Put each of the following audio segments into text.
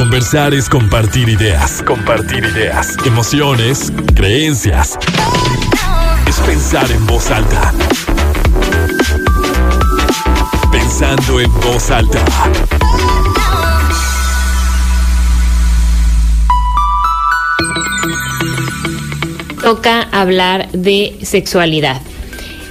Conversar es compartir ideas, compartir ideas, emociones, creencias. Es pensar en voz alta. Pensando en voz alta. Toca hablar de sexualidad.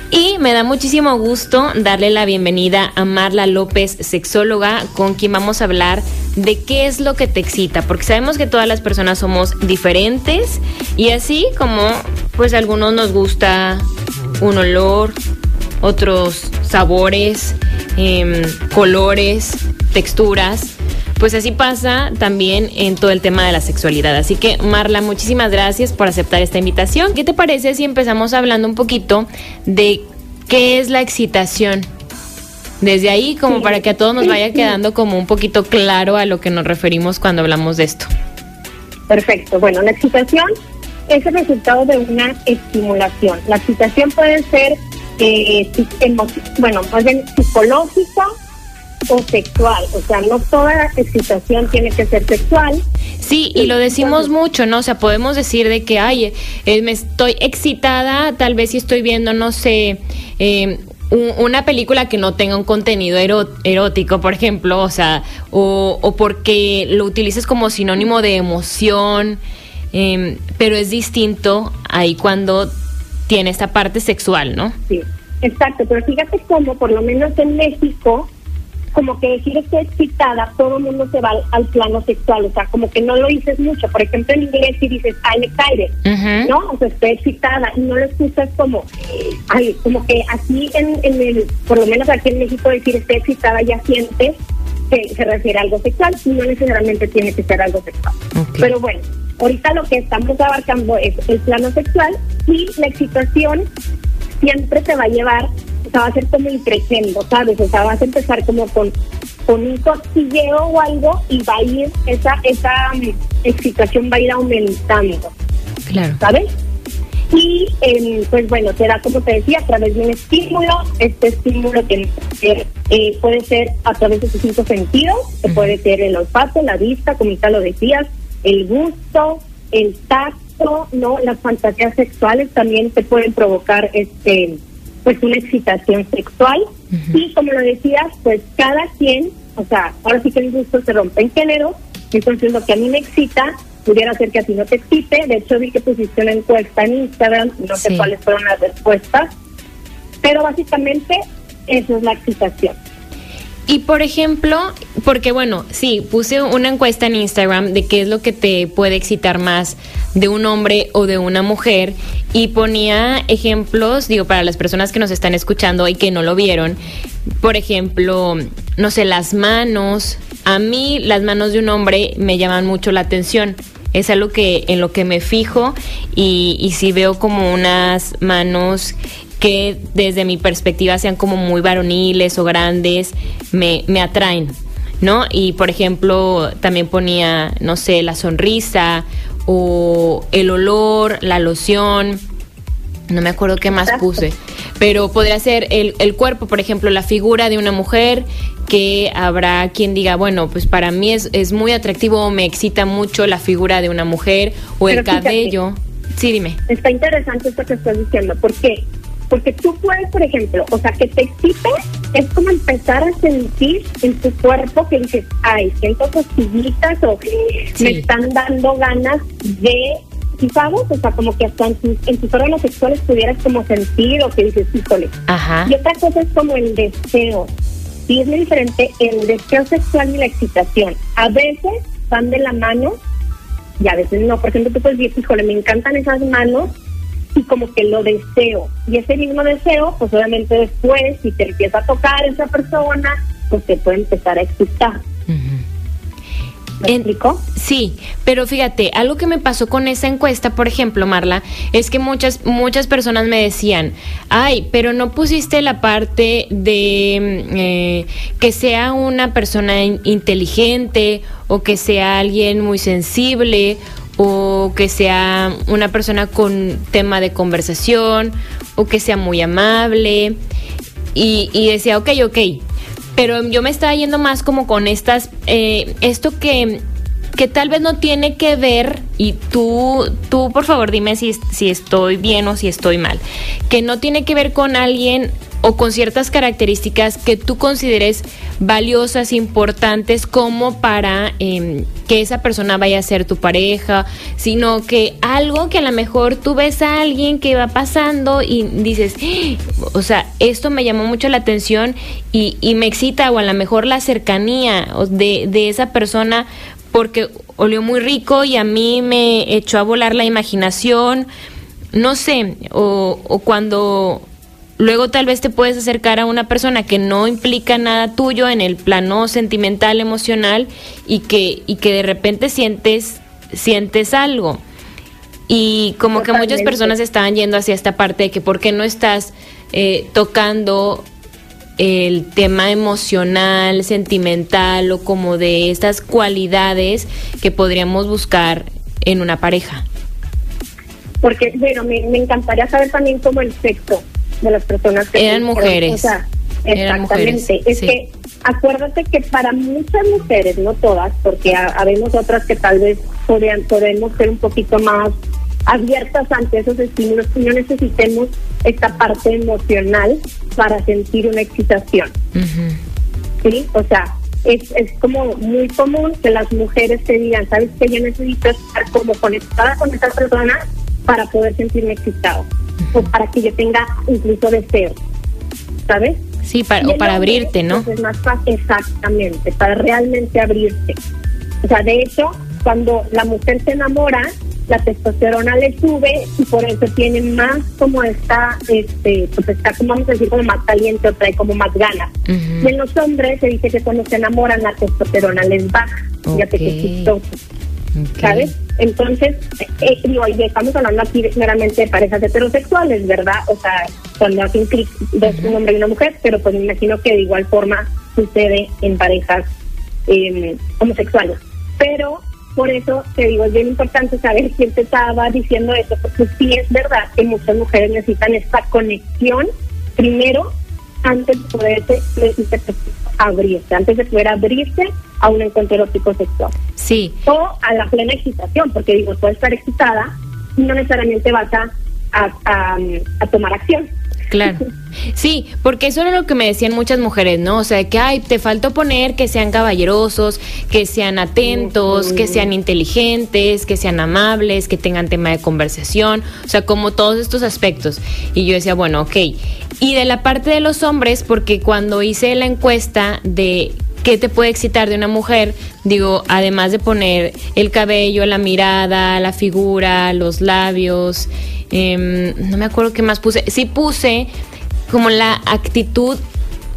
Y me da muchísimo gusto darle la bienvenida a Marla López, sexóloga, con quien vamos a hablar de qué es lo que te excita, porque sabemos que todas las personas somos diferentes y así como pues a algunos nos gusta un olor, otros sabores, em, colores, texturas. Pues así pasa también en todo el tema de la sexualidad. Así que Marla, muchísimas gracias por aceptar esta invitación. ¿Qué te parece si empezamos hablando un poquito de qué es la excitación? Desde ahí, como para que a todos nos vaya quedando como un poquito claro a lo que nos referimos cuando hablamos de esto. Perfecto. Bueno, la excitación es el resultado de una estimulación. La excitación puede ser, eh, bueno, más bien psicológica o sexual. O sea, no toda excitación tiene que ser sexual. Sí, y lo decimos mucho, ¿no? O sea, podemos decir de que, ay, eh, me estoy excitada, tal vez si estoy viendo, no sé, eh, una película que no tenga un contenido erótico, por ejemplo, o sea, o, porque lo utilices como sinónimo de emoción, em, pero es distinto ahí cuando tiene esta parte sexual, ¿no? Sí, exacto, pero fíjate cómo, por lo menos en México, como que decir estoy excitada, todo el mundo se va al, plano sexual, o sea, como que no lo dices mucho. Por ejemplo, en inglés si dices I'm excited, ¿no? O sea, estoy excitada y no lo escuchas como, ay, como que aquí en, en el, por lo menos aquí en México decir estoy excitada ya sientes que se refiere a algo sexual y no necesariamente tiene que ser algo sexual. Pero bueno, ahorita lo que estamos abarcando es el plano sexual y la excitación siempre te va a llevar o sea, va a ser como increciendo, ¿sabes? O sea, vas a empezar como con, con un cosquilleo o algo y va a ir, esa, esa mm, excitación va a ir aumentando. Claro. ¿Sabes? Y em, pues bueno, te da, como te decía, a través de un estímulo. Este estímulo que eh, puede ser a través de tus cinco sentidos, que puede ser el olfato, la vista, como ya lo decías, el gusto, el tacto, ¿no? Las fantasías sexuales también te pueden provocar este pues una excitación sexual. Y como lo decías, pues cada quien, o sea, ahora sí que el gusto se rompe en género, entonces lo que a mí me excita pudiera ser que a ti no te excite, de hecho vi que pusiste una encuesta en Instagram, no sé cuáles fueron las respuestas, pero básicamente eso es la excitación. Y por ejemplo, porque bueno, sí, puse una encuesta en Instagram de qué es lo que te puede excitar más de un hombre o de una mujer y ponía ejemplos, digo, para las personas que nos están escuchando y que no lo vieron, por ejemplo, no sé, las manos. A mí las manos de un hombre me llaman mucho la atención es algo que en lo que me fijo y, y si veo como unas manos que desde mi perspectiva sean como muy varoniles o grandes, me, me atraen, ¿no? Y por ejemplo, también ponía, no sé, la sonrisa o el olor, la loción, no me acuerdo qué más puse, pero podría ser el, el, cuerpo, por ejemplo, la figura de una mujer, que habrá quien diga, bueno, pues para mí es, es muy atractivo, me excita mucho la figura de una mujer o el cabello. Sí, dime. Está interesante esto que estás diciendo, porque porque tú puedes, por ejemplo, o sea, que te excite es como empezar a sentir en tu cuerpo que dices, ay, siento costillitas o me están dando ganas de, ¿sí sabes? O sea, como que hasta en tus, en tus órganos sexuales pudieras como sentir o que dices, híjole. Ajá. Y otra cosa es como el deseo. Sí, es muy diferente el deseo sexual y la excitación. A veces van de la mano y a veces no. Por ejemplo, tú puedes decir, híjole, me encantan esas manos y como que lo deseo. Y ese mismo deseo, pues obviamente después, si te empieza a tocar esa persona, pues te puede empezar a excitar. ¿Me explico? Sí, pero fíjate, algo que me pasó con esa encuesta, por ejemplo, Marla, es que muchas, muchas personas me decían, ay, pero no pusiste la parte de mm, eh, que sea una persona inteligente o que sea alguien muy sensible o que sea una persona con tema de conversación o que sea muy amable y, decía, ok, ok, pero yo me estaba yendo más como con estas, eh, esto que que tal vez no tiene que ver, y tú, tú por favor dime si, si estoy bien o si estoy mal, que no tiene que ver con alguien o con ciertas características que tú consideres valiosas, importantes, como para em, que esa persona vaya a ser tu pareja, sino que algo que a lo mejor tú ves a alguien que va pasando y dices, ¡Ah! o sea, esto me llamó mucho la atención y, y me excita, o a lo mejor la cercanía de, de esa persona porque olió muy rico y a mí me echó a volar la imaginación, no sé, o, o cuando Luego tal vez te puedes acercar a una persona que no implica nada tuyo en el plano sentimental, emocional y que, y que de repente sientes, sientes algo. Y como que muchas personas estaban yendo hacia esta parte de que por qué no estás eh, tocando el tema emocional, sentimental o como de estas cualidades que podríamos buscar en una pareja. Porque, bueno, me, me encantaría saber también cómo el sexo de las personas que eran mujeres. O sea, exactamente. es que acuérdate que para muchas mujeres, no todas, porque habemos otras que tal vez podrían, podemos ser un poquito más abiertas ante esos estímulos, y no necesitemos esta parte emocional para sentir una excitación. ¿Sí? O sea, es, es como muy común que las mujeres te digan, ¿sabes que Yo necesito estar como conectada con esta persona para poder sentirme excitado o para que yo tenga incluso deseo, ¿sabes? Sí, para, o para abrirte, ¿no? Es más fácil, exactamente, para realmente abrirte. O sea, de hecho, cuando la mujer se enamora, la testosterona le sube y por eso tiene más como está, este, pues está como vamos a decir como más caliente o trae como más ganas. Y en los hombres se dice que cuando se enamoran la testosterona les baja. Fíjate que chistoso. ¿Sabes? Entonces, eh, digo, estamos hablando aquí meramente de parejas heterosexuales, ¿verdad? O sea, cuando hacen clic dos, un hombre y una mujer, pero pues me imagino que de igual forma sucede en parejas eh, homosexuales. Pero por eso te digo, es bien importante saber quién te estaba diciendo eso, porque sí es verdad que muchas mujeres necesitan esta conexión primero antes de poderse abrirse, antes de poder abrirse a un encuentro erótico sexual. Sí. O a la plena excitación, porque digo, puedes estar excitada y no necesariamente vas a, a, a tomar acción. Claro. Sí, porque eso era lo que me decían muchas mujeres, ¿no? O sea, que ay, te faltó poner que sean caballerosos, que sean atentos, que sean inteligentes, que sean amables, que tengan tema de conversación, o sea, como todos estos aspectos. Y yo decía, bueno, ok. Y de la parte de los hombres, porque cuando hice la encuesta de qué te puede excitar de una mujer, digo, además de poner el cabello, la mirada, la figura, los labios, Em, no me acuerdo qué más puse. Sí puse como la actitud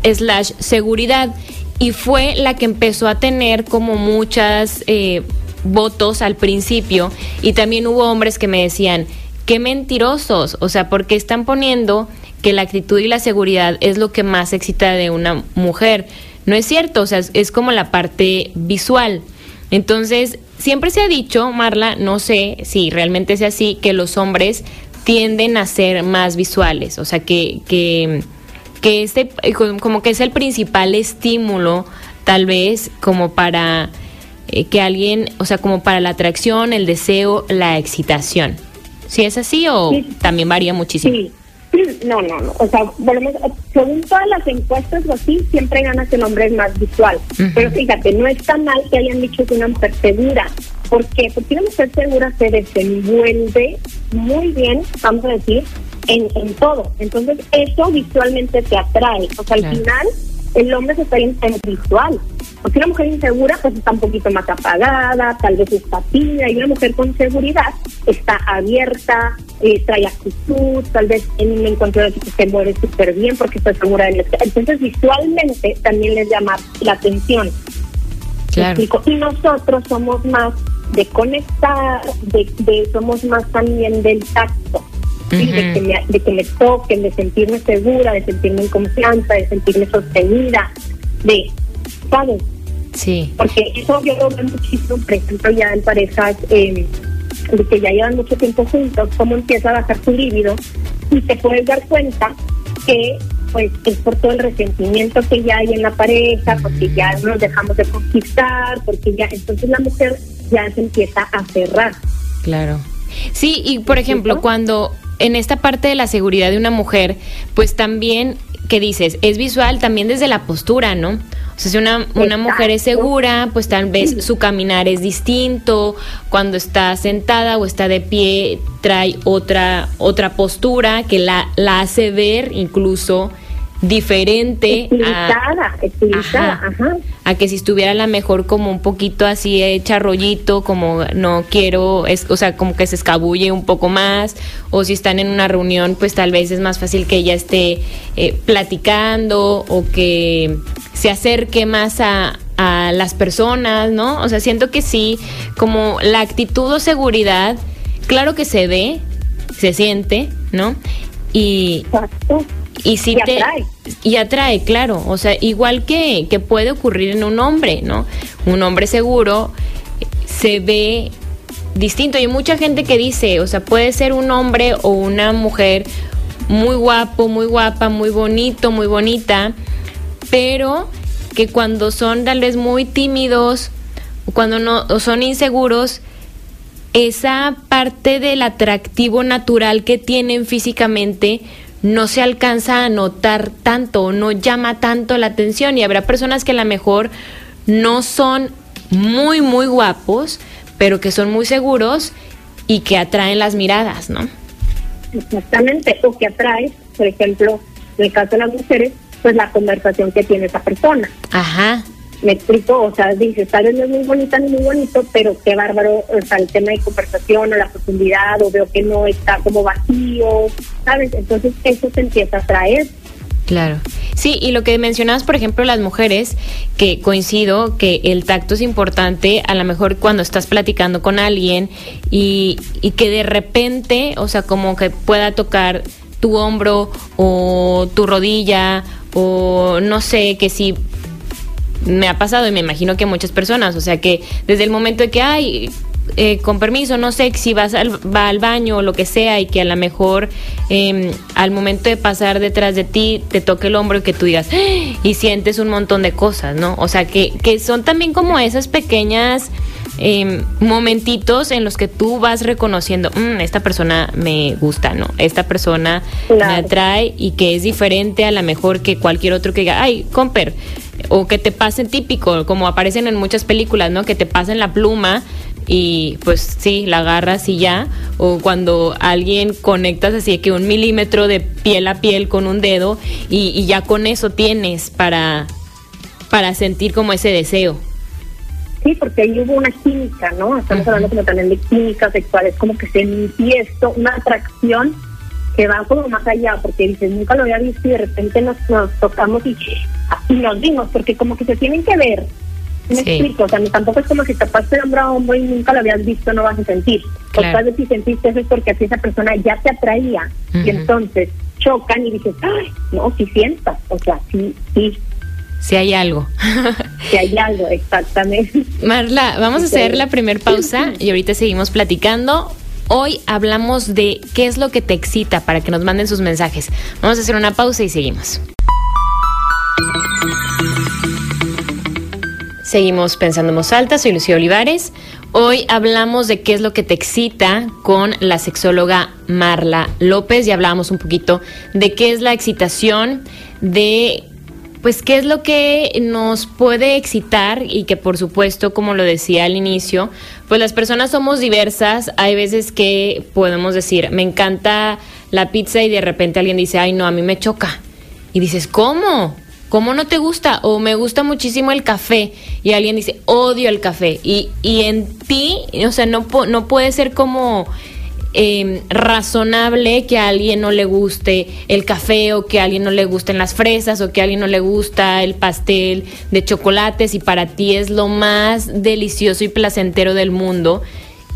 slash seguridad y fue la que empezó a tener como muchas eh, votos al principio y también hubo hombres que me decían, qué mentirosos, o sea, porque están poniendo que la actitud y la seguridad es lo que más excita de una mujer. No es cierto, o sea, es como la parte visual. Entonces, siempre se ha dicho, Marla, no sé si realmente es así, que los hombres tienden a ser más visuales, o sea, que, que, que este, como que es el principal estímulo, tal vez, como para eh, que alguien, o sea, como para la atracción, el deseo, la excitación. ¿Sí es así o también varía muchísimo? Sí. No, no, no. O sea, volvemos, según todas las encuestas o así, siempre gana que el hombre es más visual. Pero fíjate, no es tan mal que hayan dicho que una mujer segura. ¿Por qué? Porque una mujer segura se desenvuelve muy bien, vamos a decir, en, en todo. Entonces, eso visualmente te atrae. O sea, al final, el hombre se está en visual. Porque una mujer insegura, pues está un poquito más apagada, tal vez está tímida, y una mujer con seguridad está abierta, eh, trae actitud, tal vez en un encuentro de que se mueve súper bien porque está segura de Entonces, visualmente también les llama la atención. Claro. Y nosotros somos más de conectar, de, somos más también del tacto. de, que me, de que me toquen, de sentirme segura, de sentirme en confianza, de sentirme sostenida, de, ¿sabes? Sí. Porque eso yo lo veo muchísimo, por ejemplo, ya en parejas eh, que ya llevan mucho tiempo juntos, cómo empieza a bajar su líbido y te puedes dar cuenta que pues es por todo el resentimiento que ya hay en la pareja, porque ya nos dejamos de conquistar, porque ya entonces la mujer ya se empieza a cerrar. Claro. Sí, y por ejemplo, cuando en esta parte de la seguridad de una mujer, pues también, ¿qué dices? Es visual también desde la postura, ¿no? O sea, si una, una mujer es segura, pues tal vez su caminar es distinto, cuando está sentada o está de pie, trae otra, otra postura que la, la hace ver incluso diferente a, a que si estuviera a la mejor como un poquito así hecha rollito, como no quiero, es, o sea, como que se escabulle un poco más, o si están en una reunión, pues tal vez es más fácil que ella esté eh, platicando o que se acerque más a, a las personas, ¿no? O sea, siento que sí, como la actitud o seguridad, claro que se ve, se siente, ¿no? Y, y sí te atrae. y atrae, claro, o sea, igual que, que puede ocurrir en un hombre, ¿no? Un hombre seguro se ve distinto. Y hay mucha gente que dice, o sea, puede ser un hombre o una mujer muy guapo, muy guapa, muy bonito, muy bonita, pero que cuando son tal vez muy tímidos, cuando no o son inseguros, esa parte del atractivo natural que tienen físicamente no se alcanza a notar tanto, no llama tanto la atención y habrá personas que a lo mejor no son muy, muy guapos, pero que son muy seguros y que atraen las miradas, ¿no? Exactamente, o que atrae, por ejemplo, en el caso de las mujeres, pues la conversación que tiene esa persona. Ajá. Me explico, o sea, dices, tal no es muy bonita ni muy bonito, pero qué bárbaro, o sea, el tema de conversación o la profundidad, o veo que no está como vacío, ¿sabes? Entonces eso se empieza a traer. Claro. Sí, y lo que mencionabas, por ejemplo, las mujeres, que coincido que el tacto es importante, a lo mejor cuando estás platicando con alguien y, y que de repente, o sea, como que pueda tocar tu hombro o tu rodilla o no sé, que si me ha pasado y me imagino que muchas personas, o sea que desde el momento de que, hay eh, con permiso, no sé si vas al, va al baño o lo que sea y que a lo mejor em, al momento de pasar detrás de ti te toque el hombro y que tú digas ¡Ah! y sientes un montón de cosas, ¿no? O sea que, que son también como esas pequeñas eh, momentitos en los que tú vas reconociendo, mm, esta persona me gusta, ¿no? Esta persona me atrae y que es diferente a la mejor que cualquier otro que diga, ay, comper, o que te pasen típico, como aparecen en muchas películas, ¿no? Que te pasen la pluma y pues sí, la agarras y ya, o cuando alguien conectas así que un milímetro de piel a piel con un dedo y, y ya con eso tienes para, para sentir como ese deseo. Sí, porque ahí hubo una química, ¿no? Estamos hablando como también de química sexual, es como que se manifiesta una atracción que va como más allá, porque dices, nunca lo había visto y de repente nos, nos tocamos y, y nos vimos, porque como que se tienen que ver. Me explico, o sea, tampoco es como si te pasaste de hombro a hombro y nunca lo habías visto, no vas a sentir. O tal vez si sentiste eso es porque así esa persona ya te atraía y entonces chocan y dices, ay, no, si sientas, o sea, sí, sí, si hay algo. Si hay algo, exactamente. Marla, vamos a hacer la primera pausa y ahorita seguimos platicando. Hoy hablamos de qué es lo que te excita para que nos manden sus mensajes. Vamos a hacer una pausa y seguimos. Seguimos pensando en voz soy Lucía Olivares. Hoy hablamos de qué es lo que te excita con la sexóloga Marla López y hablábamos un poquito de qué es la excitación, de pues qué es lo que nos puede excitar y que por supuesto, como lo decía al inicio, pues las personas somos diversas, hay veces que podemos decir, me encanta la pizza y de repente alguien dice, ay no, a mí me choca. Y dices, ¿cómo? ¿Cómo no te gusta? O me gusta muchísimo el café y alguien dice, odio el café. Y, y en ti, o sea, no, no puede ser como Em, razonable que a alguien no le guste el café o que a alguien no le gusten las fresas o que a alguien no le gusta el pastel de chocolates y para ti es lo más delicioso y placentero del mundo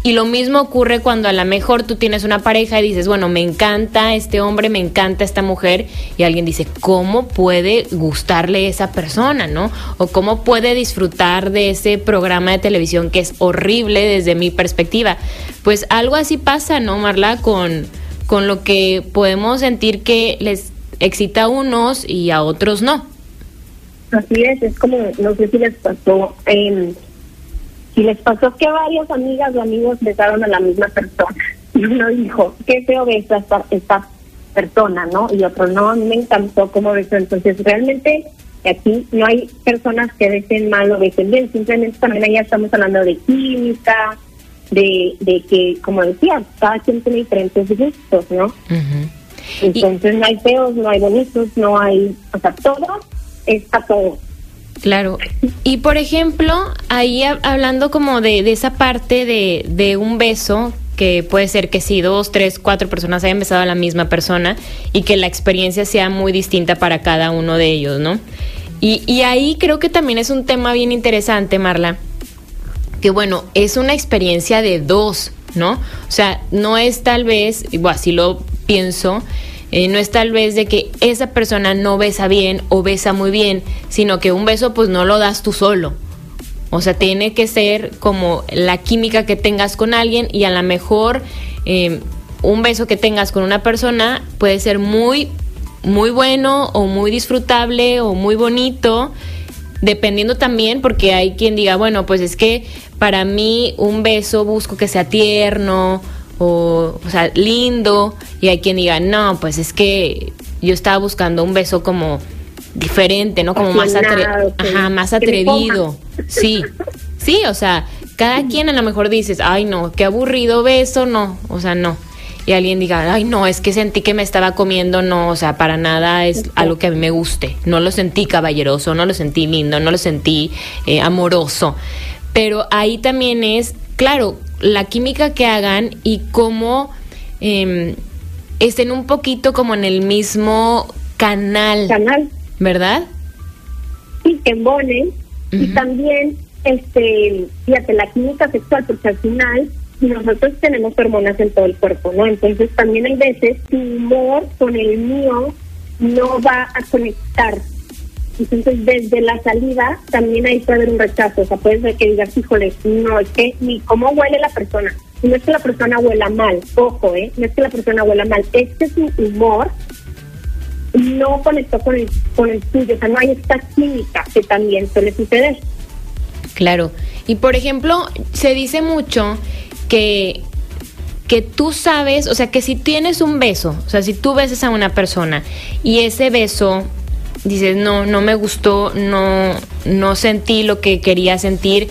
y lo mismo ocurre cuando a lo mejor tú tienes una pareja y dices, bueno, me encanta este hombre, me encanta esta mujer, y alguien dice, ¿cómo puede gustarle esa persona, no? O cómo puede disfrutar de ese programa de televisión que es horrible desde mi perspectiva. Pues algo así pasa, ¿no, Marla? Con, con lo que podemos sentir que les excita a unos y a otros no. Así es, es como, no sé si les pasó en Y les pasó que varias amigas o amigos besaron a la misma persona. Y uno dijo, qué feo besa esta, esta persona, ¿no? Y otro, no, a mí me encantó cómo besó. Entonces, realmente aquí no hay personas que besen mal o besen bien, simplemente también allá estamos hablando de química, de, de que, como decía, cada quien tiene diferentes gustos, ¿no? Entonces no hay feos, no hay bonitos, no hay, o sea, todo está todo. Claro. Y por ejemplo, ahí hablando como de, de esa parte de, de un beso, que puede ser que si dos, tres, cuatro personas hayan besado a la misma persona y que la experiencia sea muy distinta para cada uno de ellos, ¿no? Y, y ahí creo que también es un tema bien interesante, Marla, que bueno, es una experiencia de dos, ¿no? O sea, no es tal vez, bueno, así lo pienso, eh, no es tal vez de que esa persona no besa bien o besa muy bien, sino que un beso pues no lo das tú solo. O sea, tiene que ser como la química que tengas con alguien y a lo mejor eh, un beso que tengas con una persona puede ser muy, muy bueno o muy disfrutable o muy bonito, dependiendo también porque hay quien diga, bueno, pues es que para mí un beso busco que sea tierno o, o sea, lindo, y hay quien diga, no, pues es que yo estaba buscando un beso como diferente, ¿no? Como más, Ajá, más atrevido. Sí, sí, o sea, cada quien a lo mejor dices, ay no, qué aburrido beso, no, o sea, no. Y alguien diga, ay no, es que sentí que me estaba comiendo, no, o sea, para nada es algo que a mí me guste. No lo sentí caballeroso, no lo sentí lindo, no lo sentí eh, amoroso. Pero ahí también es, claro, la química que hagan y cómo em, estén un poquito como en el mismo canal. Canal. ¿Verdad? Sí, que embonen. Y también, este, fíjate, la química sexual, porque al final nosotros tenemos hormonas en todo el cuerpo, ¿no? Entonces también hay veces tu humor con el mío no va a conectar entonces, desde la salida también ahí puede haber un rechazo. O sea, puede ser que digas, híjole, no, es que ni cómo huele la persona. No es que la persona huela mal, ojo, ¿eh? No es que la persona huela mal, es que su humor no conectó con el, con el tuyo. O sea, no hay esta química que también suele suceder. Claro. Y por ejemplo, se dice mucho que que tú sabes, o sea, que si tienes un beso, o sea, si tú besas a una persona y ese beso dices, no, no me gustó, no, no sentí lo que quería sentir,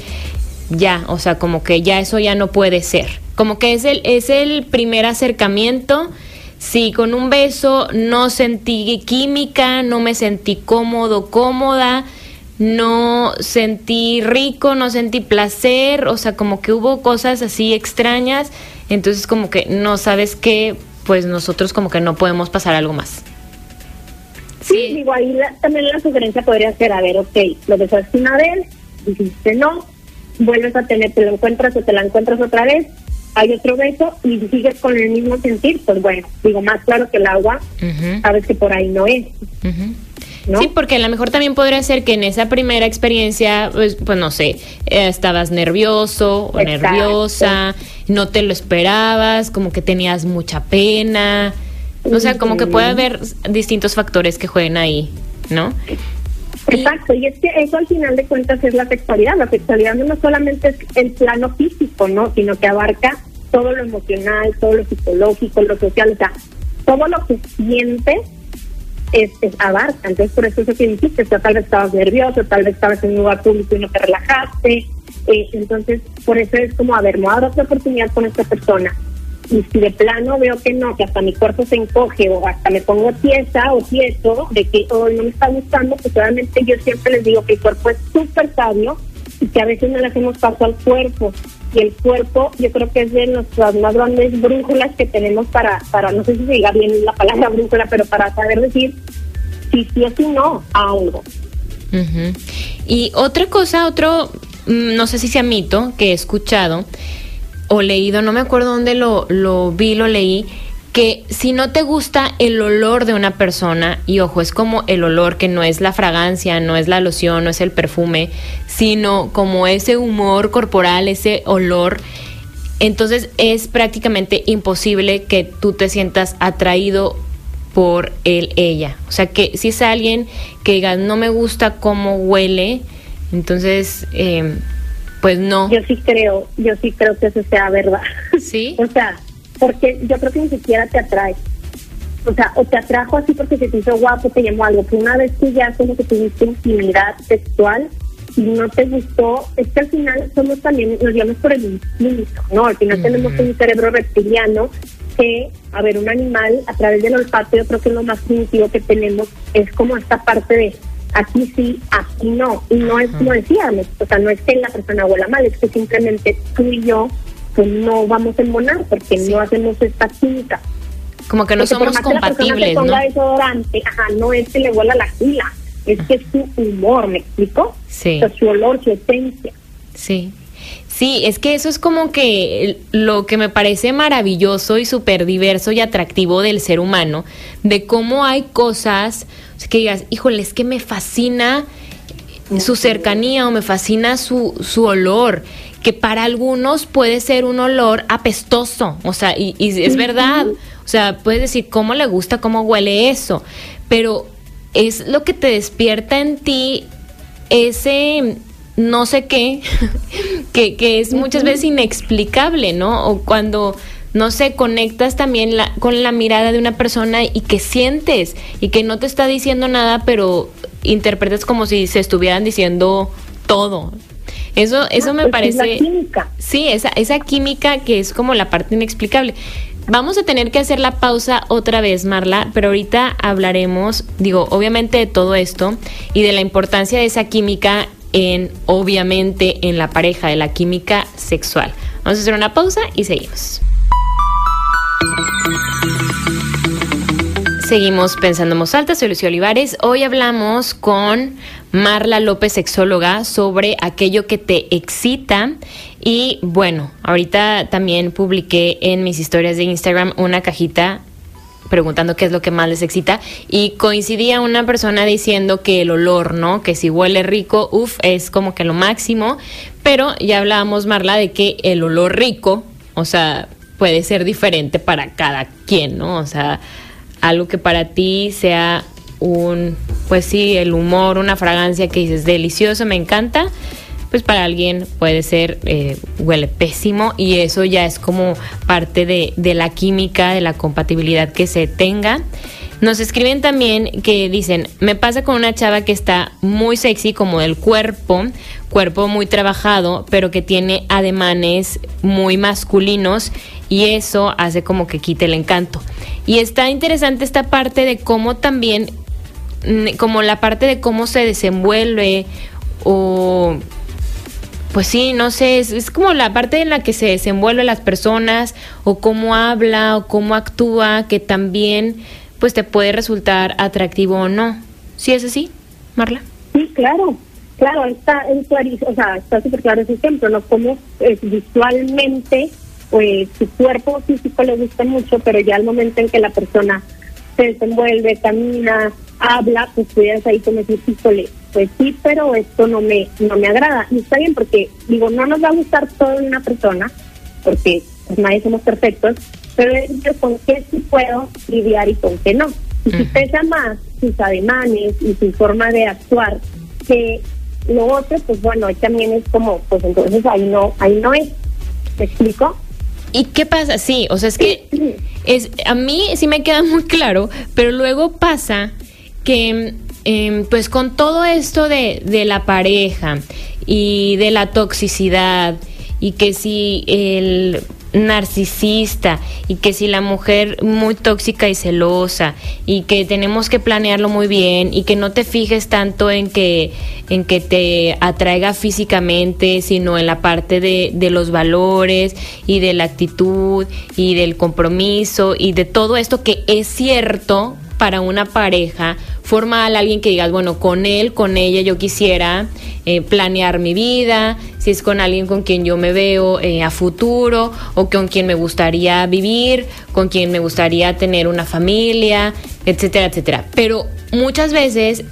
ya, o sea, como que ya eso ya no puede ser. Como que es el, es el primer acercamiento. Si con un beso no sentí química, no me sentí cómodo, cómoda, no sentí rico, no sentí placer, o sea, como que hubo cosas así extrañas, entonces como que no sabes qué, pues nosotros como que no podemos pasar algo más. Sí, digo, ahí también la sugerencia podría ser, a ver, ok, lo besaste una vez, dijiste no, vuelves a tener, te lo encuentras o te la encuentras otra vez, hay otro beso y sigues con el mismo sentir, pues bueno, digo, más claro que el agua, sabes que por ahí no es. Sí, porque a lo mejor también podría ser que en esa primera experiencia, pues, pues no sé, eh, estabas nervioso o nerviosa, no te lo esperabas, como que tenías mucha pena, o sea, como que puede haber distintos factores que jueguen ahí, ¿no? Exacto, y es que eso al final de cuentas es la sexualidad. La sexualidad no solamente es el plano físico, ¿no? Sino que abarca todo lo emocional, todo lo psicológico, lo social, o sea, todo lo que sientes es, abarca. Entonces, por eso es que dijiste, o sea, tal vez estabas nervioso, tal vez estabas en un lugar público y no te relajaste. Eh, entonces, por eso es como, a ver, no habrá otra oportunidad con esta persona y si de plano veo que no, que hasta mi cuerpo se encoge o hasta me pongo tiesa o tieso de que hoy no me está gustando, pues realmente yo siempre les digo que el cuerpo es súper sabio y que a veces no le hacemos caso al cuerpo. Y el cuerpo yo creo que es de nuestras más grandes brújulas que tenemos para, para no sé si se diga bien la palabra brújula, pero para saber decir si sí o si no a algo. Y otra cosa, otro, mm, no sé si sea mito que he escuchado, o leído, no me acuerdo dónde lo, lo vi, lo leí, que si no te gusta el olor de una persona, y ojo, es como el olor que no es la fragancia, no es la loción, no es el perfume, sino como ese humor corporal, ese olor, entonces es prácticamente imposible que tú te sientas atraído por él, ella. O sea, que si es alguien que diga, no me gusta cómo huele, entonces... Eh, pues no. Yo sí creo, yo sí creo que eso sea verdad. Sí. o sea, porque yo creo que ni siquiera te atrae. O sea, o te atrajo así porque se te hizo guapo, te llamó algo, pero una vez que ya como que tuviste intimidad sexual y no te gustó, es que al final somos también, nos llamamos por el instinto, ¿no? Al final tenemos un cerebro reptiliano que, a ver, un animal a través del olfato, yo creo que lo más primitivo que tenemos es como esta parte de aquí sí, aquí no. Y no es como decíamos, o sea, no es que la persona huela mal, es que simplemente tú y yo pues no vamos a embonar porque no hacemos esta química. Como que no Porque por somos más que la persona compatibles, se ¿no? ponga desodorante, ajá, no es que le huela la gila, es que es su humor, ¿me explico? Sí. O sea, su olor, su esencia. Sí. Sí, es que eso es como que lo que me parece maravilloso y súper diverso y atractivo del ser humano, de cómo hay cosas que digas, híjole, es que me fascina su cercanía o me fascina su, su olor, que para algunos puede ser un olor apestoso, o sea, y, y es verdad, o sea, puedes decir cómo le gusta, cómo huele eso, pero es lo que te despierta en ti ese no sé qué, que, que es muchas veces inexplicable, ¿no? O cuando, no sé, conectas también la, con la mirada de una persona y que sientes y que no te está diciendo nada, pero interpretas como si se estuvieran diciendo todo. Eso, eso me Pues es parece... la química. Sí, esa, esa química que es como la parte inexplicable. Vamos a tener que hacer la pausa otra vez, Marla, pero ahorita hablaremos, digo, obviamente de todo esto y de la importancia de esa química en, obviamente, en la pareja, de la química sexual. Vamos a hacer una pausa y seguimos. Seguimos pensando en voz alta, soy Lucio Olivares. Hoy hablamos con Marla López, sexóloga, sobre aquello que te excita. Y bueno, ahorita también publiqué en mis historias de Instagram una cajita preguntando qué es lo que más les excita y coincidía una persona diciendo que el olor, ¿no? Que si huele rico, uff, es como que lo máximo, pero ya hablábamos, Marla, de que el olor rico, o sea, puede ser diferente para cada quien, ¿no? O sea, algo que para ti sea un, pues sí, el humor, una fragancia que dices delicioso, me encanta, pues para alguien puede ser, eh, huele pésimo y eso ya es como parte de, de la química, de la compatibilidad que se tenga. Nos escriben también que dicen, me pasa con una chava que está muy sexy como del cuerpo, cuerpo muy trabajado, pero que tiene ademanes muy masculinos y eso hace como que quite el encanto. Y está interesante esta parte de cómo también, mm, como la parte de cómo se desenvuelve o pues sí, no sé, es, es, como la parte en la que se desenvuelven las personas o cómo habla o cómo actúa que también pues te puede resultar atractivo o no. ¿Sí es así, Marla? Sí, claro, claro, está en o sea, está súper claro ese ejemplo, ¿no? Como eh, visualmente pues su cuerpo físico le gusta mucho, pero ya al momento en que la persona se desenvuelve, camina, habla, pues pudieras ahí como decir, híjole, pues sí, pero esto no me, no me agrada. Y está bien porque, digo, no nos va a gustar todo en una persona, porque pues, nadie somos perfectos, pero yo con qué sí puedo lidiar y con qué no. Y si pesa más sus ademanes y su forma de actuar que lo otro, pues bueno, también es como, pues entonces ahí no, ahí no es. ¿Me explico? ¿Y qué pasa? Sí, o sea, es que es, a mí sí me queda muy claro, pero luego pasa que eh, pues con todo esto de, de, la pareja y de la toxicidad y que si el narcisista y que si la mujer muy tóxica y celosa y que tenemos que planearlo muy bien y que no te fijes tanto en que en que te atraiga físicamente sino en la parte de, de los valores y de la actitud y del compromiso y de todo esto que es cierto para una pareja formal, alguien que digas, bueno, con él, con ella yo quisiera eh, planear mi vida, si es con alguien con quien yo me veo eh, a futuro o con quien me gustaría vivir, con quien me gustaría tener una familia, etcétera, etcétera. Pero muchas veces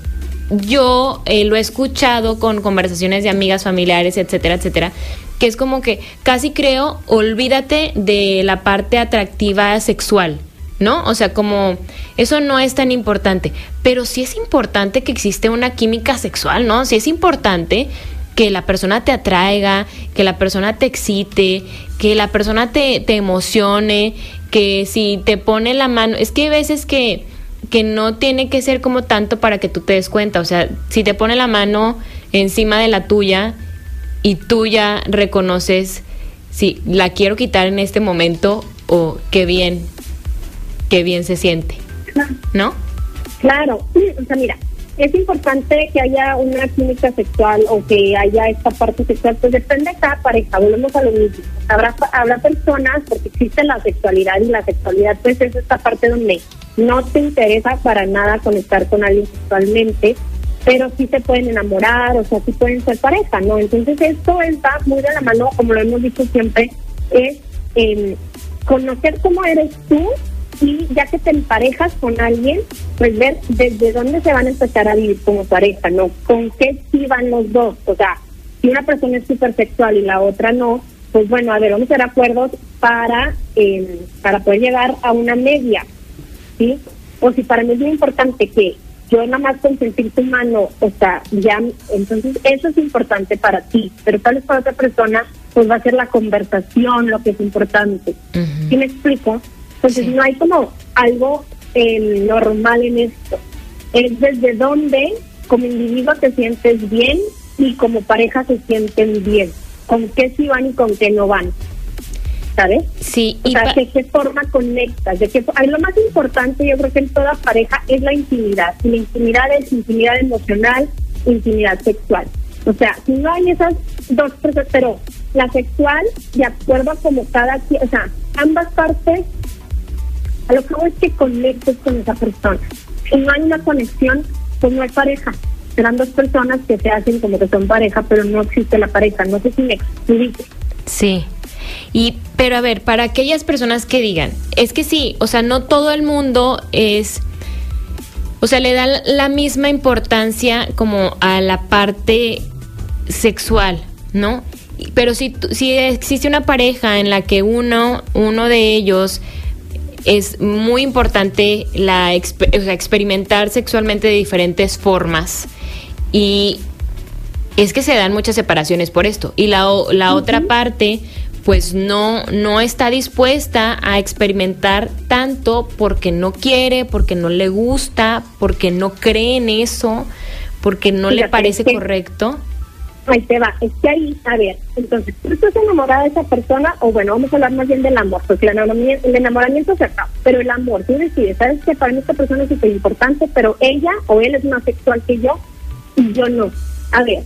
yo eh, lo he escuchado con conversaciones de amigas, familiares, etcétera, etcétera, que es como que casi creo, olvídate de la parte atractiva sexual. ¿No? O sea, como eso no es tan importante, pero sí es importante que existe una química sexual, ¿no? Sí es importante que la persona te atraiga, que la persona te excite, que la persona te, te emocione, que si te pone la mano, es que hay veces que, que no tiene que ser como tanto para que tú te des cuenta, o sea, si te pone la mano encima de la tuya y tú ya reconoces si la quiero quitar en este momento o qué bien, qué bien se siente, ¿no? Claro, o sea, mira, es importante que haya una química sexual o que haya esta parte sexual, pues depende de cada pareja, volvemos a lo mismo. Habrá, habrá personas, porque existe la sexualidad y la sexualidad pues es esta parte donde no te interesa para nada conectar con alguien sexualmente, pero sí se pueden enamorar, o sea, sí pueden ser pareja, ¿no? Entonces esto está muy de la mano, como lo hemos dicho siempre, es eh, conocer cómo eres tú y ya que te emparejas con alguien, pues ver desde dónde se van a empezar a vivir como pareja, ¿no? Con qué sí van los dos, o sea, si una persona es súper sexual y la otra no, pues bueno, a ver, vamos a hacer acuerdos para, eh, para poder llegar a una media, ¿sí? O si para mí es muy importante que yo nada más consentir tu mano, o sea, ya, entonces eso es importante para ti, pero tal vez para otra persona, pues va a ser la conversación lo que es importante. ¿Sí me explico? Entonces no hay como algo eh, normal en esto. Es desde donde como individuo te sientes bien y como pareja se sienten bien. Con qué sí van y con qué no van. ¿Sabes? Sí. O sea, de qué forma conectas. De qué, lo más importante yo creo que en toda pareja es la intimidad. Y la intimidad es intimidad emocional, intimidad sexual. O sea, si no hay esas dos cosas, pero la sexual, de acuerdo a como cada o sea, ambas partes a lo que hago es que conectes con esa persona. Si no hay una conexión, pues no hay pareja. Serán dos personas que se hacen como que son pareja, pero no existe la pareja. No sé si me explique. Sí. Y, pero a ver, para aquellas personas que digan, es que sí, o sea, no todo el mundo es, o sea, le da la misma importancia como a la parte sexual, ¿no? Pero si, si existe una pareja en la que uno, uno de ellos es muy importante la experimentar sexualmente de diferentes formas y es que se dan muchas separaciones por esto y la, la otra parte pues no no está dispuesta a experimentar tanto porque no quiere, porque no le gusta, porque no cree en eso, porque no le parece correcto. Ahí te va, es que ahí, a ver, entonces, tú estás enamorada de esa persona, o bueno, vamos a hablar más bien del amor, porque el enamoramiento, el enamoramiento se acaba, pero el amor, tú decides, sabes que para mí esta persona es súper importante, pero ella o él es más sexual que yo, y yo no. A ver,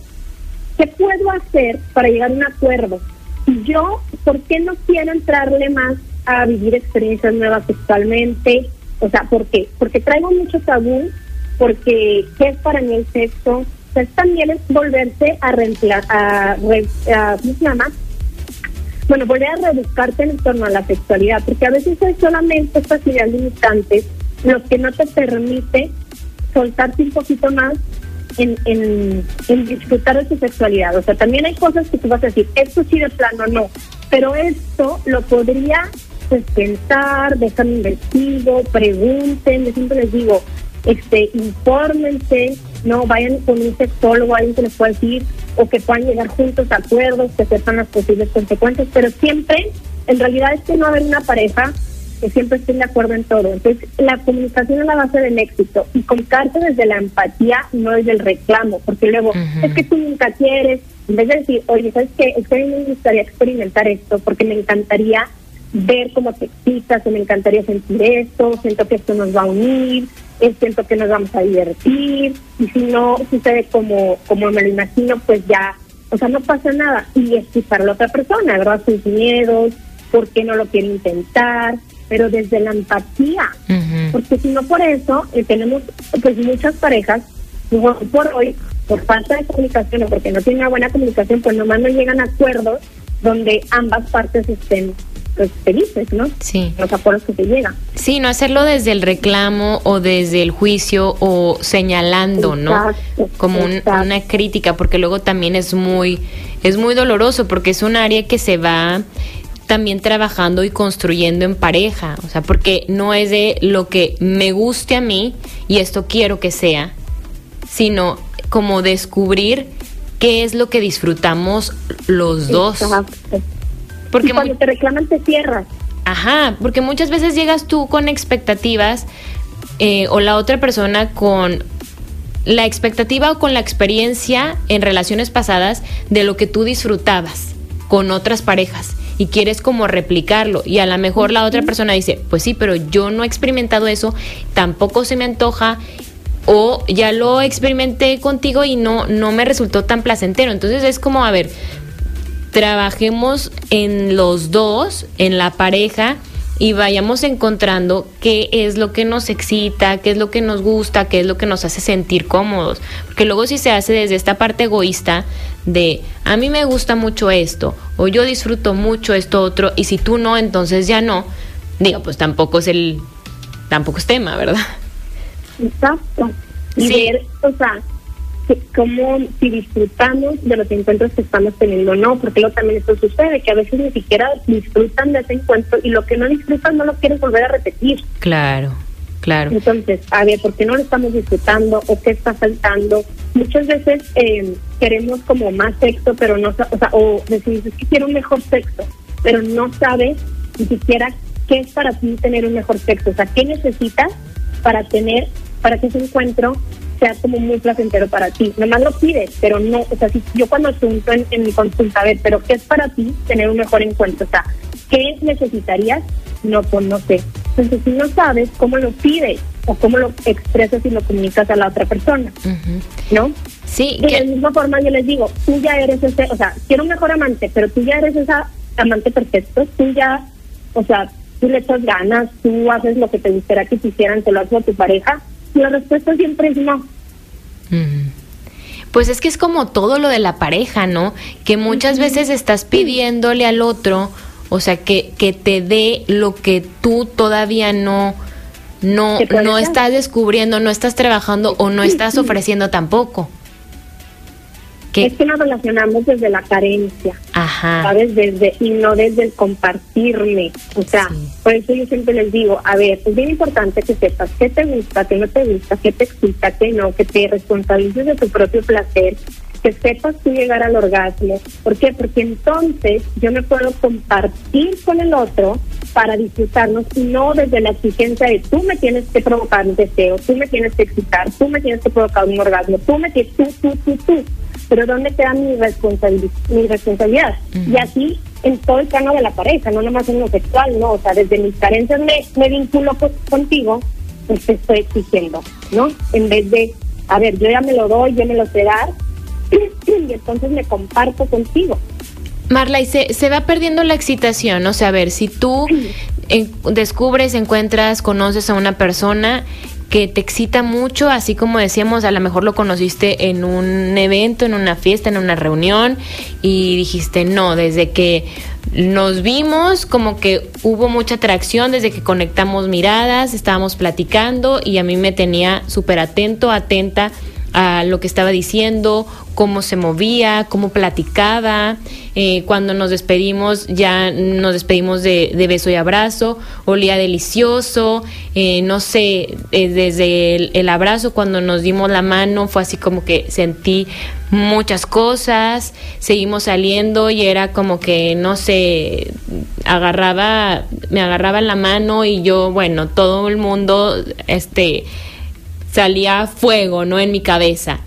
¿qué puedo hacer para llegar a un acuerdo? Yo, ¿por qué no quiero entrarle más a vivir experiencias nuevas sexualmente? O sea, ¿por qué? Porque traigo mucho tabú, porque ¿qué es para mí el sexo? También es volverse a reemplazar, a, ¿cómo se llama? Bueno, volver a reeducarte en torno a la sexualidad, porque a veces hay solamente estas ideas limitantes lo que no te permite soltarte un poquito más en, en, disfrutar de tu sexualidad. O sea, también hay cosas que tú vas a decir, esto sí de plano no, pero esto lo podría pues, pensar, déjame investigo, pregunten, yo siempre les digo, este, infórmense, no vayan con un sexólogo, alguien que les pueda decir, o que puedan llegar juntos a acuerdos, que sepan las posibles consecuencias, pero siempre, en realidad es que no haber una pareja que siempre estén de acuerdo en todo. Entonces, la comunicación es la base del éxito y contarte desde la empatía, no desde el reclamo, porque luego es que tú nunca quieres, en vez de decir, oye, ¿sabes qué? Es que a mí me gustaría experimentar esto porque me encantaría ver cómo te excitas, me encantaría sentir esto, siento que esto nos va a unir, siento que nos vamos a divertir y si no sucede como, como me lo imagino, pues ya, o sea, no pasa nada. Y escuchar a la otra persona, ¿verdad? Sus miedos, por qué no lo quiere intentar, pero desde la empatía, porque si no por eso eh, tenemos pues muchas parejas, por hoy, por falta de comunicación o porque no tienen una buena comunicación, pues nomás no llegan a acuerdos donde ambas partes estén pues, felices, ¿no? Sí. Los acuerdos que se llegan. Sí, no hacerlo desde el reclamo o desde el juicio o señalando, ¿no? Como una crítica, porque luego también es muy, es muy doloroso porque es un área que se va también trabajando y construyendo en pareja, o sea, porque no es de lo que me guste a mí y esto quiero que sea, sino como descubrir qué es lo que disfrutamos los dos. Porque cuando te reclaman te cierras. Ajá, porque muchas veces llegas tú con expectativas eh, o la otra persona con la expectativa o con la experiencia en relaciones pasadas de lo que tú disfrutabas con otras parejas y quieres como replicarlo y a lo mejor la otra persona dice, pues sí, pero yo no he experimentado eso, tampoco se me antoja o ya lo experimenté contigo y no no me resultó tan placentero. Entonces es como, a ver, trabajemos en los dos, en la pareja y vayamos encontrando qué es lo que nos excita, qué es lo que nos gusta, qué es lo que nos hace sentir cómodos. Porque luego si se hace desde esta parte egoísta de a mí me gusta mucho esto o yo disfruto mucho esto otro y si tú no, entonces ya no, digo, pues tampoco es el tampoco es tema, ¿verdad? Exacto. Y ver, o sea, cómo si disfrutamos de los encuentros que estamos teniendo o no, porque luego también esto sucede, que a veces ni siquiera disfrutan de ese encuentro y lo que no disfrutan no lo quieren volver a repetir. Claro, claro. Entonces, a ver, ¿por qué no lo estamos disfrutando o qué está faltando? Muchas veces eh, queremos como más sexo, pero no, o sea, o decimos, es que quiero un mejor sexo, pero no sabes ni siquiera qué es para ti tener un mejor sexo, o sea, qué necesitas para tener, para que ese encuentro sea como muy placentero para ti. Nomás lo pides, pero no, o sea, si yo cuando asunto en, en mi consulta, a ver, pero ¿qué es para ti tener un mejor encuentro? O sea, ¿qué necesitarías? No, pues no sé. Entonces, si no sabes, ¿cómo lo pides? O cómo lo expresas y lo comunicas a la otra persona, ¿no? Sí. De la misma forma yo les digo, tú ya eres ese, o sea, quiero un mejor amante, pero tú ya eres esa amante perfecto, tú ya, o sea, tú le echas ganas, tú haces lo que te gustaría que te hicieran, te lo haces a tu pareja, la respuesta siempre es no. Pues es que es como todo lo de la pareja, ¿no? Que muchas veces estás pidiéndole al otro, o sea, que, que te dé lo que tú todavía no, no, no estás descubriendo, no estás trabajando o no estás ofreciendo tampoco. Es que nos relacionamos desde la carencia, Ajá. ¿sabes? Desde, y no desde el compartirme. O sea, por eso yo siempre les digo, a ver, es bien importante que sepas qué te gusta, qué no te gusta, qué te excita, qué no, que te responsabilices de tu propio placer, que sepas tú llegar al orgasmo. ¿Por qué? Porque entonces yo me puedo compartir con el otro para disfrutarnos y no desde la exigencia de tú me tienes que provocar un deseo, tú me tienes que excitar, tú me tienes que provocar un orgasmo, tú me tienes, tú, tú, tú, tú pero ¿dónde queda mi, responsabilidad? mi responsabilidad? Y así en todo el plano de la pareja, no nomás en lo sexual, ¿no? O sea, desde mis carencias me, me vinculo contigo, pues te estoy exigiendo, ¿no? En vez de, a ver, yo ya me lo doy, yo me lo sé dar, y entonces me comparto contigo. Marla, y se, se va perdiendo la excitación, o sea, a ver, si tú descubres, encuentras, conoces a una persona que te excita mucho, así como decíamos, a lo mejor lo conociste en un evento, en una fiesta, en una reunión y dijiste, no, desde que nos vimos, como que hubo mucha atracción, desde que conectamos miradas, estábamos platicando y a mí me tenía súper atento, atenta a lo que estaba diciendo, cómo se movía, cómo platicaba. Eh, cuando nos despedimos, ya nos despedimos de, beso y abrazo, olía delicioso, eh, no sé, eh, desde el, abrazo, cuando nos dimos la mano, fue así como que sentí muchas cosas, seguimos saliendo y era como que, no sé, agarraba, me agarraba la mano y yo, bueno, todo el mundo, este, salía fuego, ¿no? En mi cabeza.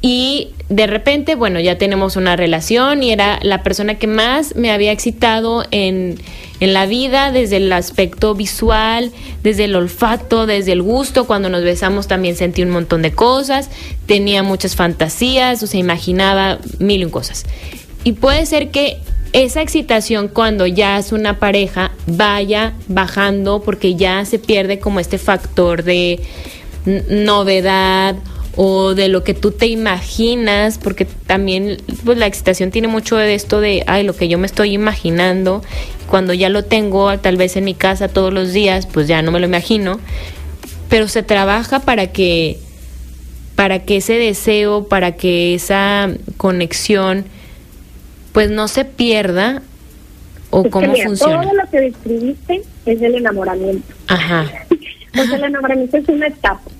Y de repente, bueno, ya tenemos una relación y era la persona que más me había excitado en, en, la vida, desde el aspecto visual, desde el olfato, desde el gusto. Cuando nos besamos también sentí un montón de cosas, tenía muchas fantasías, o sea, imaginaba mil y cosas. Y puede ser que esa excitación cuando ya es una pareja vaya bajando porque ya se pierde como este factor de novedad o de lo que tú te imaginas, porque también pues la excitación tiene mucho de esto de, ay, lo que yo me estoy imaginando, cuando ya lo tengo tal vez en mi casa todos los días, pues ya no me lo imagino, pero se trabaja para que para que ese deseo, para que esa conexión pues no se pierda o cómo funciona. Todo lo que describiste es el enamoramiento. Ajá. Pues el enamoramiento es una etapa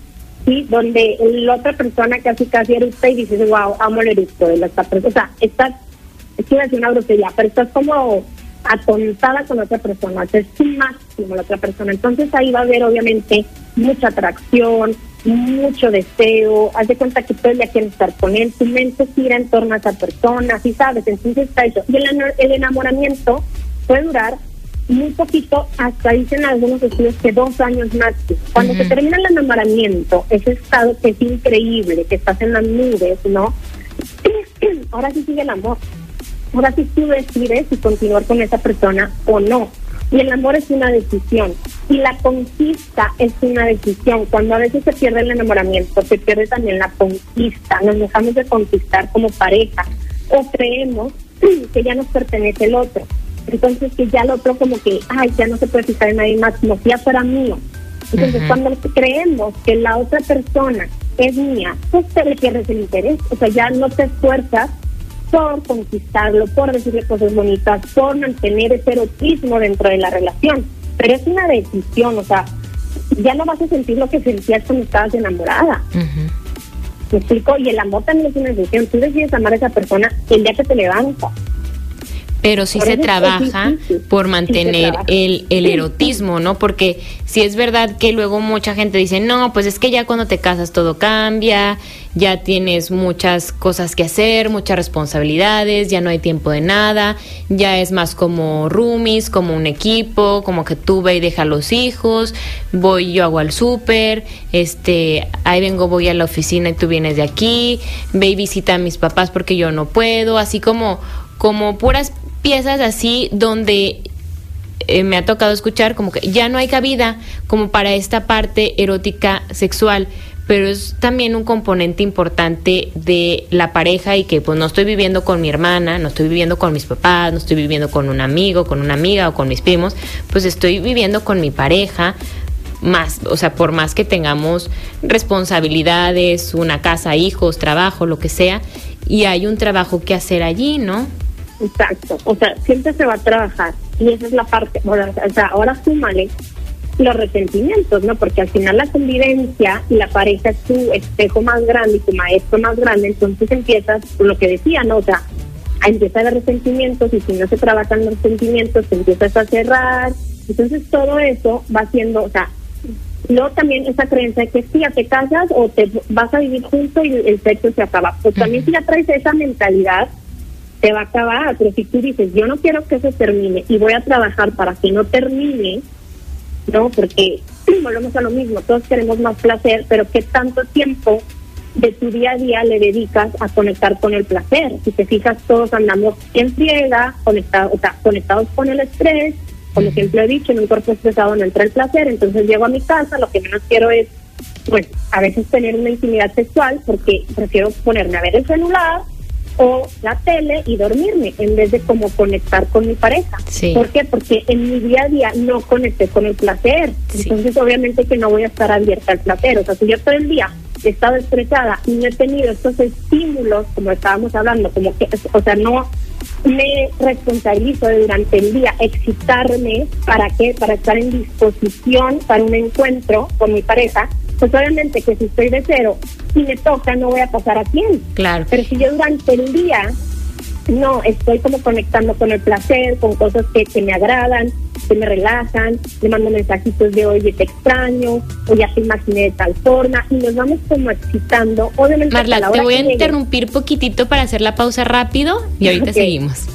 ¿sí? Donde la otra persona casi casi eructa y dices, wow, amo el eructo de la otra persona. O sea, estás, es que decir una grosería, pero estás como atontada con la otra persona, es tu máximo la otra persona. Entonces ahí va a haber obviamente mucha atracción, mucho deseo, haz de cuenta que todo el día quieres estar con él, tu mente gira en torno a esa persona, ¿sí sabes? Entonces está eso. Y el, el enamoramiento puede durar muy poquito, hasta dicen algunos estudios que dos años máximo. Cuando se termina el enamoramiento, ese estado que es increíble, que estás en las nubes, ¿no? Ahora sí sigue el amor. Ahora sí tú decides si continuar con esa persona o no. Y el amor es una decisión. Y la conquista es una decisión. Cuando a veces se pierde el enamoramiento, se pierde también la conquista. Nos dejamos de conquistar como pareja. O creemos que ya nos pertenece el otro. Entonces que ya el otro como que, ay, ya no se puede fijar en nadie más, como si ya fuera mío. Entonces cuando creemos que la otra persona es mía, pues te le pierdes el interés. O sea, ya no te esfuerzas por conquistarlo, por decirle cosas bonitas, por mantener ese erotismo dentro de la relación. Pero es una decisión, o sea, ya no vas a sentir lo que sentías cuando estabas enamorada. ¿Me explico? Y el amor también es una decisión. Tú decides amar a esa persona el día que te levantas pero sí se trabaja por mantener el, el erotismo, ¿no? Porque si es verdad que luego mucha gente dice, no, pues es que ya cuando te casas todo cambia, ya tienes muchas cosas que hacer, muchas responsabilidades, ya no hay tiempo de nada, ya es más como roomies, como un equipo, como que tú ve y deja a los hijos, voy yo hago al súper, este, ahí vengo, voy a la oficina y tú vienes de aquí, ve y visita a mis papás porque yo no puedo, así como como puras piezas así donde eh, me ha tocado escuchar como que ya no hay cabida como para esta parte erótica sexual pero es también un componente importante de la pareja y que pues no estoy viviendo con mi hermana, no estoy viviendo con mis papás, no estoy viviendo con un amigo, con una amiga o con mis primos, pues estoy viviendo con mi pareja más, o sea, por más que tengamos responsabilidades, una casa, hijos, trabajo, lo que sea, y hay un trabajo que hacer allí, ¿no? Exacto, o sea, siempre se va a trabajar. Y esa es la parte, o sea, ahora súmale los resentimientos, ¿no? Porque al final la convivencia y la pareja es tu espejo más grande y tu maestro más grande, entonces empiezas, lo que decía, ¿no? O sea, a empezar a resentimientos y si no se trabajan los sentimientos, te empiezas a cerrar, entonces todo eso va siendo, o sea, luego también esa creencia de que si ya te casas o te vas a vivir juntos y el sexo se acaba, pues también si ya traes esa mentalidad, te va a acabar. Pero si tú dices, yo no quiero que eso termine y voy a trabajar para que no termine, ¿no? Porque volvemos a lo mismo, todos queremos más placer, pero ¿qué tanto tiempo de tu día a día le dedicas a conectar con el placer? Si te fijas, todos andamos en friega, conectados, o sea, conectados con el estrés, como siempre he dicho, en un cuerpo estresado no entra el placer, entonces llego a mi casa, lo que menos quiero es, pues, a veces tener una intimidad sexual, porque prefiero ponerme a ver el celular, o la tele y dormirme en vez de como conectar con mi pareja. ¿Por qué? Porque en mi día a día no conecté con el placer. Entonces obviamente que no voy a estar abierta al placer. O sea, si yo todo el día he estado estresada y no he tenido estos estímulos, como estábamos hablando, como que, o sea, no me responsabilizo de durante el día excitarme para qué, para estar en disposición para un encuentro con mi pareja, pues obviamente que si estoy de cero y me toca, no voy a pasar a quién. Claro. Pero si yo durante el día no estoy como conectando con el placer, con cosas que, que me agradan, que me relajan, le mando mensajitos de oye te extraño, o ya te imaginé de tal forma, y nos vamos como excitando. Obviamente, Marla, te voy a interrumpir poquitito para hacer la pausa rápido y ahorita seguimos.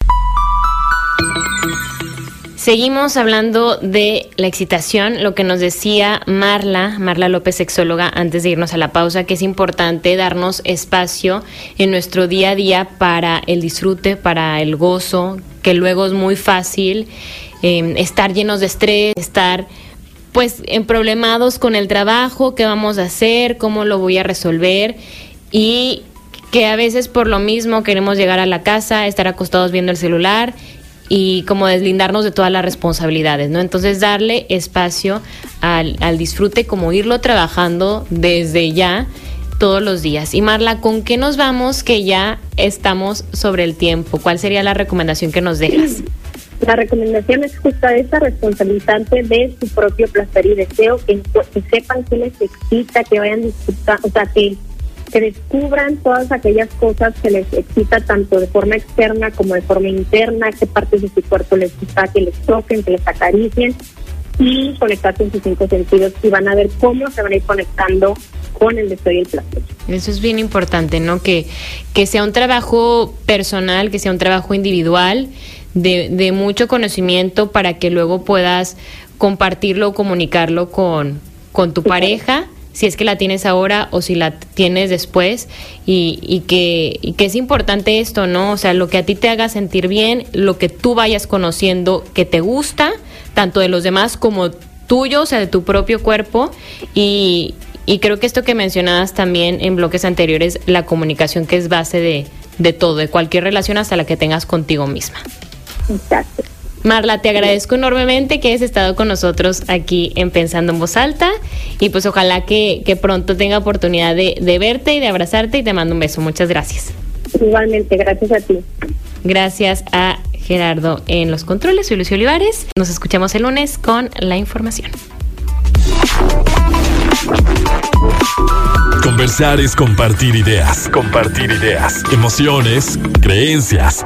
Seguimos hablando de la excitación, lo que nos decía Marla, Marla López, sexóloga, antes de irnos a la pausa, que es importante darnos espacio en nuestro día a día para el disfrute, para el gozo, que luego es muy fácil em, estar llenos de estrés, estar pues en problemados con el trabajo, qué vamos a hacer, cómo lo voy a resolver y que a veces por lo mismo queremos llegar a la casa, estar acostados viendo el celular y como deslindarnos de todas las responsabilidades, ¿no? Entonces darle espacio al, al disfrute, como irlo trabajando desde ya todos los días. Y Marla, ¿con qué nos vamos que ya estamos sobre el tiempo? ¿Cuál sería la recomendación que nos dejas? La recomendación es justo esa, responsabilizante de su propio placer y deseo, que, sepan qué les excita, que vayan disfrutando, o sea, que, que descubran todas aquellas cosas que les excita tanto de forma externa como de forma interna, qué partes de su cuerpo les gusta que les toquen, que les acaricien y conectarse en sus cinco sentidos y van a ver cómo se van a ir conectando con el deseo y el placer. Eso es bien importante, ¿no? Que, que sea un trabajo personal, que sea un trabajo individual de, mucho conocimiento para que luego puedas compartirlo o comunicarlo con, con tu pareja si es que la tienes ahora o si la tienes después y, y, que, es importante esto, ¿no? O sea, lo que a ti te haga sentir bien, lo que tú vayas conociendo que te gusta, tanto de los demás como tuyo, o sea, de tu propio cuerpo y, y creo que esto que mencionabas también en bloques anteriores, la comunicación que es base de, de todo, de cualquier relación hasta la que tengas contigo misma. Exacto. Marla, te agradezco enormemente que hayas estado con nosotros aquí en Pensando en Voz Alta y pues ojalá que, pronto tenga oportunidad de, de, verte y de abrazarte y te mando un beso. Muchas gracias. Igualmente, gracias a ti. Gracias a Gerardo en los controles. Soy Lucio Olivares. Nos escuchamos el lunes con la información. Conversar es compartir ideas, compartir ideas, emociones, creencias